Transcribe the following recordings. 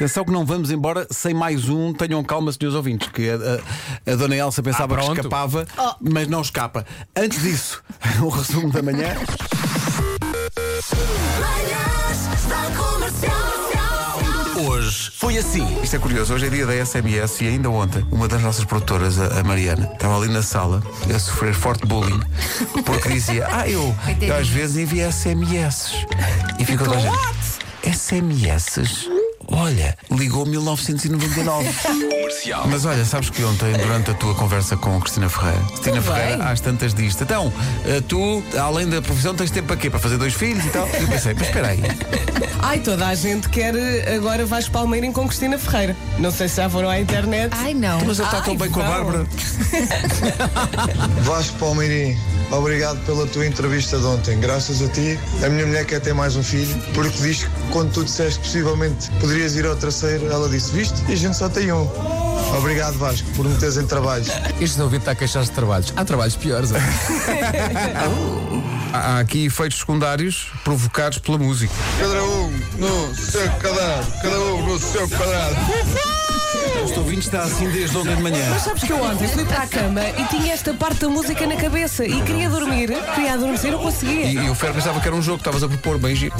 Atenção que não vamos embora sem mais um. Tenham calma, senhores ouvintes, que a, a- a dona Elsa pensava Ah, que escapava, mas não escapa. Antes disso, o resumo da manhã. Hoje foi assim. Isto é curioso, hoje é dia da SMS e ainda ontem uma das nossas produtoras, a, Mariana, estava ali na sala a sofrer forte bullying porque dizia: Ah, eu, eu às vezes envio SMS. E ficou gente, SMS? Olha, ligou 1999. Comercial. Mas olha, sabes que ontem, durante a tua conversa com Cristina Ferreira, Cristina Ferreira, às tantas disto, então, eh, tu, além da profissão, tens tempo para quê? Para fazer dois filhos e tal? E eu pensei, mas espera aí. Ai, toda a gente quer eh, agora Vasco Palmeirim com Cristina Ferreira. Não sei se já foram à internet. Ai não. Mas ele está tão bem com a. Bárbara. Vasco Palmeirim, obrigado pela tua entrevista de ontem. Graças a ti, a minha mulher quer ter mais um filho, porque diz que quando tu disseste que possivelmente poderias ir ao terceiro, ela disse, viste? E a gente só tem um. Obrigado, Vasco, por me teres em trabalhos. Este ouvinte está a queixar-se de trabalhos. Há trabalhos piores. é? Há há aqui efeitos secundários provocados pela música. Cada um no seu quadrado, cada um no seu quadrado. Este ouvinte está assim desde ontem de manhã. Mas sabes que eu ontem fui para a cama e tinha esta parte da música na cabeça e queria dormir, queria adormecer, não conseguia. E, e o Fer pensava que era um jogo que estavas a propor, bem giro.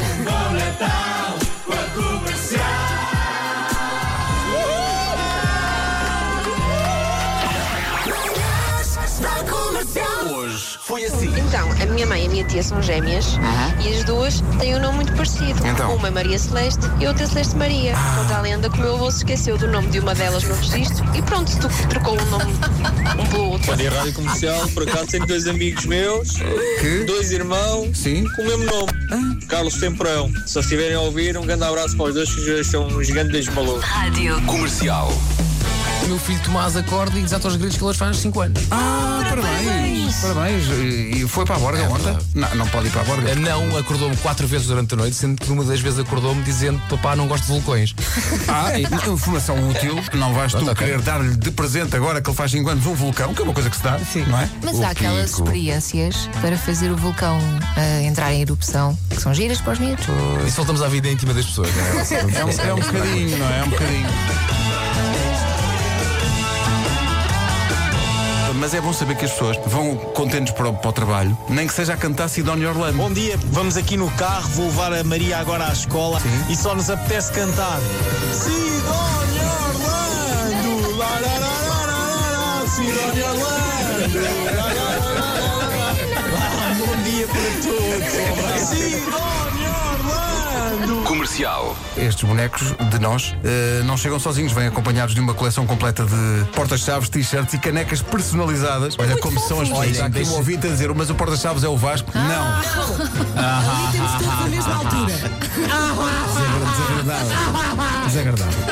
Então, a minha mãe e a minha tia são gêmeas e as duas têm um nome muito parecido. Então? Uma é Maria Celeste e outra é Celeste Maria. Conta a lenda que o meu avô se esqueceu do nome de uma delas no registro e pronto, tu- trocou um nome um pelo outro. Bom dia, Rádio Comercial. Por acaso tenho dois amigos meus, Que? dois irmãos, Sim. com o mesmo nome, Carlos Temporão. Se eles estiverem a ouvir, um grande abraço para os dois, que os dois são uns grandes malucos. Comercial. O meu filho Tomás acorda e desata aos gritos que ele faz 5 anos. Ah, parabéns! Parabéns! E foi para a Borga É ontem? verdade. Não, não pode ir para a Borga. Eh, Não, acordou-me quatro vezes durante a noite, sendo que uma das vezes acordou-me dizendo papá não gosto de vulcões. Ah, e- informação útil. Não vais tu Pronto, ok. querer dar-lhe de presente agora que ele faz 5 anos um vulcão, que é uma coisa que se dá, não é? Mas O há aquelas Kiko. experiências para fazer o vulcão ah, entrar em erupção que são giras para os miúdos. Isso voltamos à vida íntima das pessoas, não é? É um, é um bocadinho, não é? É um bocadinho. Mas é bom saber que as pessoas vão contentes para o, para o trabalho, nem que seja a cantar Sidónia Orlando. Bom dia, vamos aqui no carro, vou levar a Maria agora à escola e só nos apetece cantar. Sidónia Orlando! Lá, Sidónia Orlando! Ah, Bom dia para todos! Sidónia! Comercial. Estes bonecos de nós eh, não chegam sozinhos, vêm acompanhados de uma coleção completa de portas-chaves, t-shirts e canecas personalizadas. Olha como são as pessoas. Olha, aqui um deixa- ouvinte a dizer, mas o porta-chaves é o Vasco? Não. Ali temos todos a mesma altura. Desagradável. Desagradável.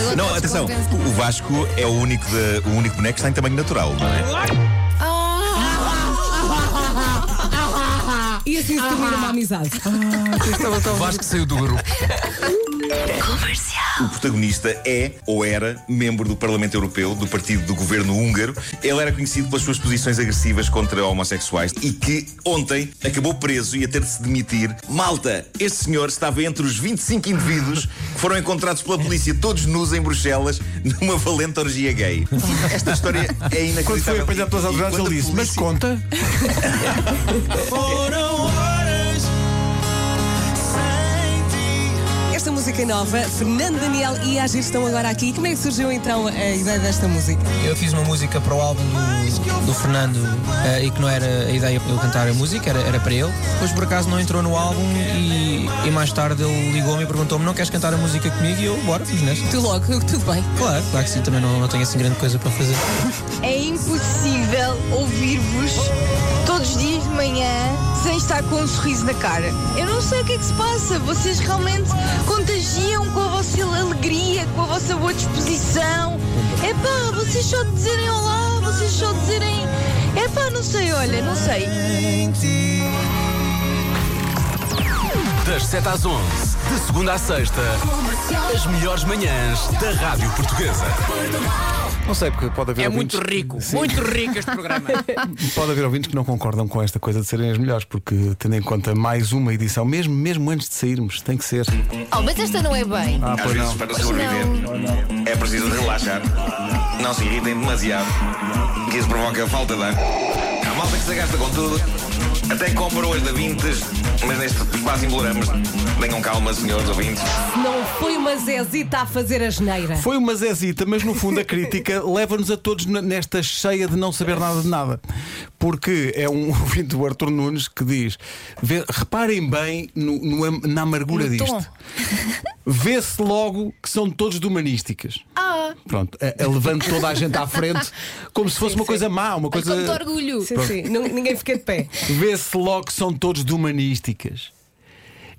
Agora Não, estás atenção, o Vasco é o único, de- o único boneco que está em tamanho natural, não é? E assim se termina uma amizade. O Vasco saiu do grupo. O protagonista é, ou era, membro do Parlamento Europeu, do partido do governo húngaro. Ele era conhecido pelas suas posições agressivas contra homossexuais e que ontem acabou preso e a ter de se demitir. Malta, este senhor estava entre os 25 indivíduos que foram encontrados pela polícia todos nus em Bruxelas numa valente orgia gay. Esta história é inacreditável. Quando foi apanhado pelas autoridades, ele disse, mas polícia- conta. música nova, Fernando Daniel e Agir estão agora aqui. Como é que surgiu então a ideia desta música? Eu fiz uma música para o álbum do, do Fernando eh, e que não era a ideia eu cantar a música, era, era para ele. Depois por acaso não entrou no álbum e, e mais tarde ele ligou-me e perguntou-me: não queres cantar a música comigo? E eu, bora, fiz nessa. Tu logo, tudo bem. Claro, claro que sim, também não, não tenho assim grande coisa para fazer. É impossível ouvir-vos estar com um sorriso na cara. Eu não sei o que é que se passa. Vocês realmente contagiam com a vossa alegria, com a vossa boa disposição. É pá, vocês só dizerem olá, vocês só dizerem. É pá, não sei, olha, não sei. Das 7 às 11, De segunda à sexta, as melhores manhãs da Rádio Portuguesa. Não sei, porque pode haver É ouvintes. muito rico, Sim. muito rico este programa. Pode haver ouvintes que não concordam com esta coisa de serem as melhores, porque tendo em conta mais uma edição, mesmo, mesmo antes de sairmos, tem que ser. Oh, mas esta não é bem. Ah, Às pois vezes, não. para sobreviver, é preciso relaxar. Não se irritem demasiado, que isso provoca falta de ar. Há malta que se gasta com tudo, até compra hoje da Vintes, mas neste quase embolamos. Tenham calma, senhores ouvintes. Não foi uma Zezita a fazer a geneira. Foi uma zezita, mas no fundo a crítica leva-nos a todos nesta cheia de não saber nada de nada. Porque é um ouvinte do Arthur Nunes que diz: vê- reparem bem no- no na amargura No disto. Vê-se logo que são todos de humanísticas. Ah, Pronto, levando toda a gente à frente como se fosse uma coisa má, uma olha coisa. como te orgulho. Sim, sim. Não- ninguém fica de pé. Vê-se logo que são todos de humanísticas.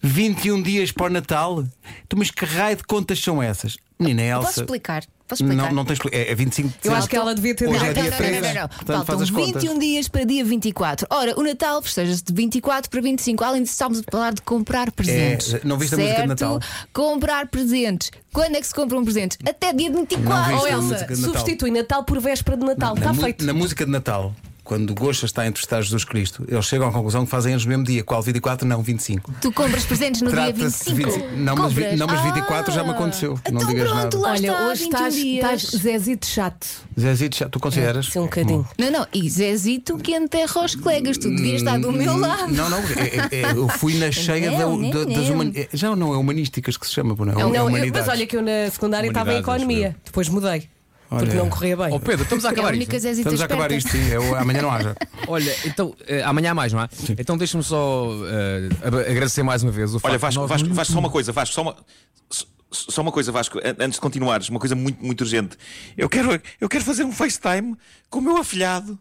21 dias para o Natal? Então, mas que raio de contas são essas? Menina Elsa. Posso explicar? Posso explicar? Não, não tens. É, é 25 de Eu acho que ela devia ter Hoje dado é dia não, 3. não, não, não, não. Portanto, Faltam faz as contas. 21 dias para dia 24. Ora, o Natal festeja-se de 24 para 25. Além disso, estamos a falar de comprar presentes. É, não viste a música de? Natal? Comprar presentes. Quando é que se compram presentes? Até dia 24. Não Oh, viste a Elsa, música de Natal? substitui Natal por véspera de Natal. Na, Está mu- feito. na música de Natal, quando Gosta está a entrevistar Jesus Cristo, eles chegam à conclusão que fazem anos no mesmo dia. Qual 24? Não, 25. Tu compras presentes no dia Trata-se 25. de 25. Não, mas, vi- não, mas 24 já me Ah, aconteceu. não então digas pronto, nada. lá Olha, está, hoje 21 estás, estás Zezito chato. Zezito, já, tu consideras? Sim, um bocadinho. Não, não, e Zezito que enterra os colegas. Tu devias estar do meu lado. Não, não, é- é- é- eu fui na cheia da, Não, da- não, das humanidades. Já não é humanísticas que se chama, não é? Não, eu- mas olha que eu na secundária estava em economia. Depois mudei. Porque Olha. não corria bem. Ó Pedro, estamos a É a acabar única isto. Estamos a acabar isto, sim. Eu, amanhã não haja. Olha, então, eh, amanhã há mais, não há? Então deixa-me só eh, ab- agradecer mais uma vez o facto Olha, de Vasco, nós Vasco, Vasco, só uma coisa, Vasco, só uma. só- Só uma coisa, Vasco, an- antes de continuares, uma coisa muito, muito urgente. Eu quero, eu quero fazer um FaceTime com o meu afilhado.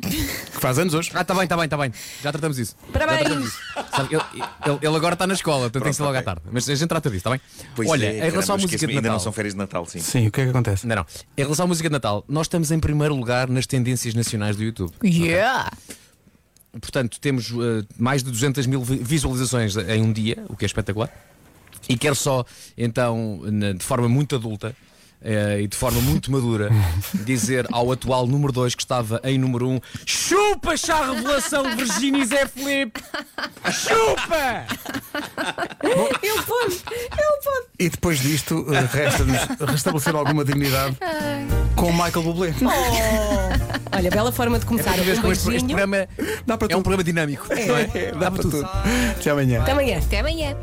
Que faz anos hoje. Ah, está bem, está bem, está bem. Já tratamos isso. Parabéns. Já tratamos isso. Sabe, ele, ele- ele agora está na escola, portanto tem que ser logo à tarde. Mas a gente trata disso, está bem? Pois Olha, é, em relação caramba, à música de esqueço-me, Natal. Ainda não são férias de Natal, sim. Sim, o que é que acontece? Não, não. Em relação à música de Natal, nós estamos em primeiro lugar nas tendências nacionais do YouTube. Yeah! Portanto, temos eh, mais de 200 mil vi- visualizações em um dia, o que é espetacular. E quero só, então, na- de forma muito adulta eh, e de forma muito madura, dizer ao atual número 2 que estava em número 1: um, Chupa, chá revelação, Virginia e Zé Felipe! Chupa! Ele pode, ele pode. E depois disto, eh, resta-nos restabelecer alguma dignidade com o Michael Bublé. Olha, bela forma de começar. Tu vês Um como este, este beijinho. programa Dá para é um tudo. programa dinâmico. não é? Dá para tudo. Até amanhã. Até amanhã. Até amanhã.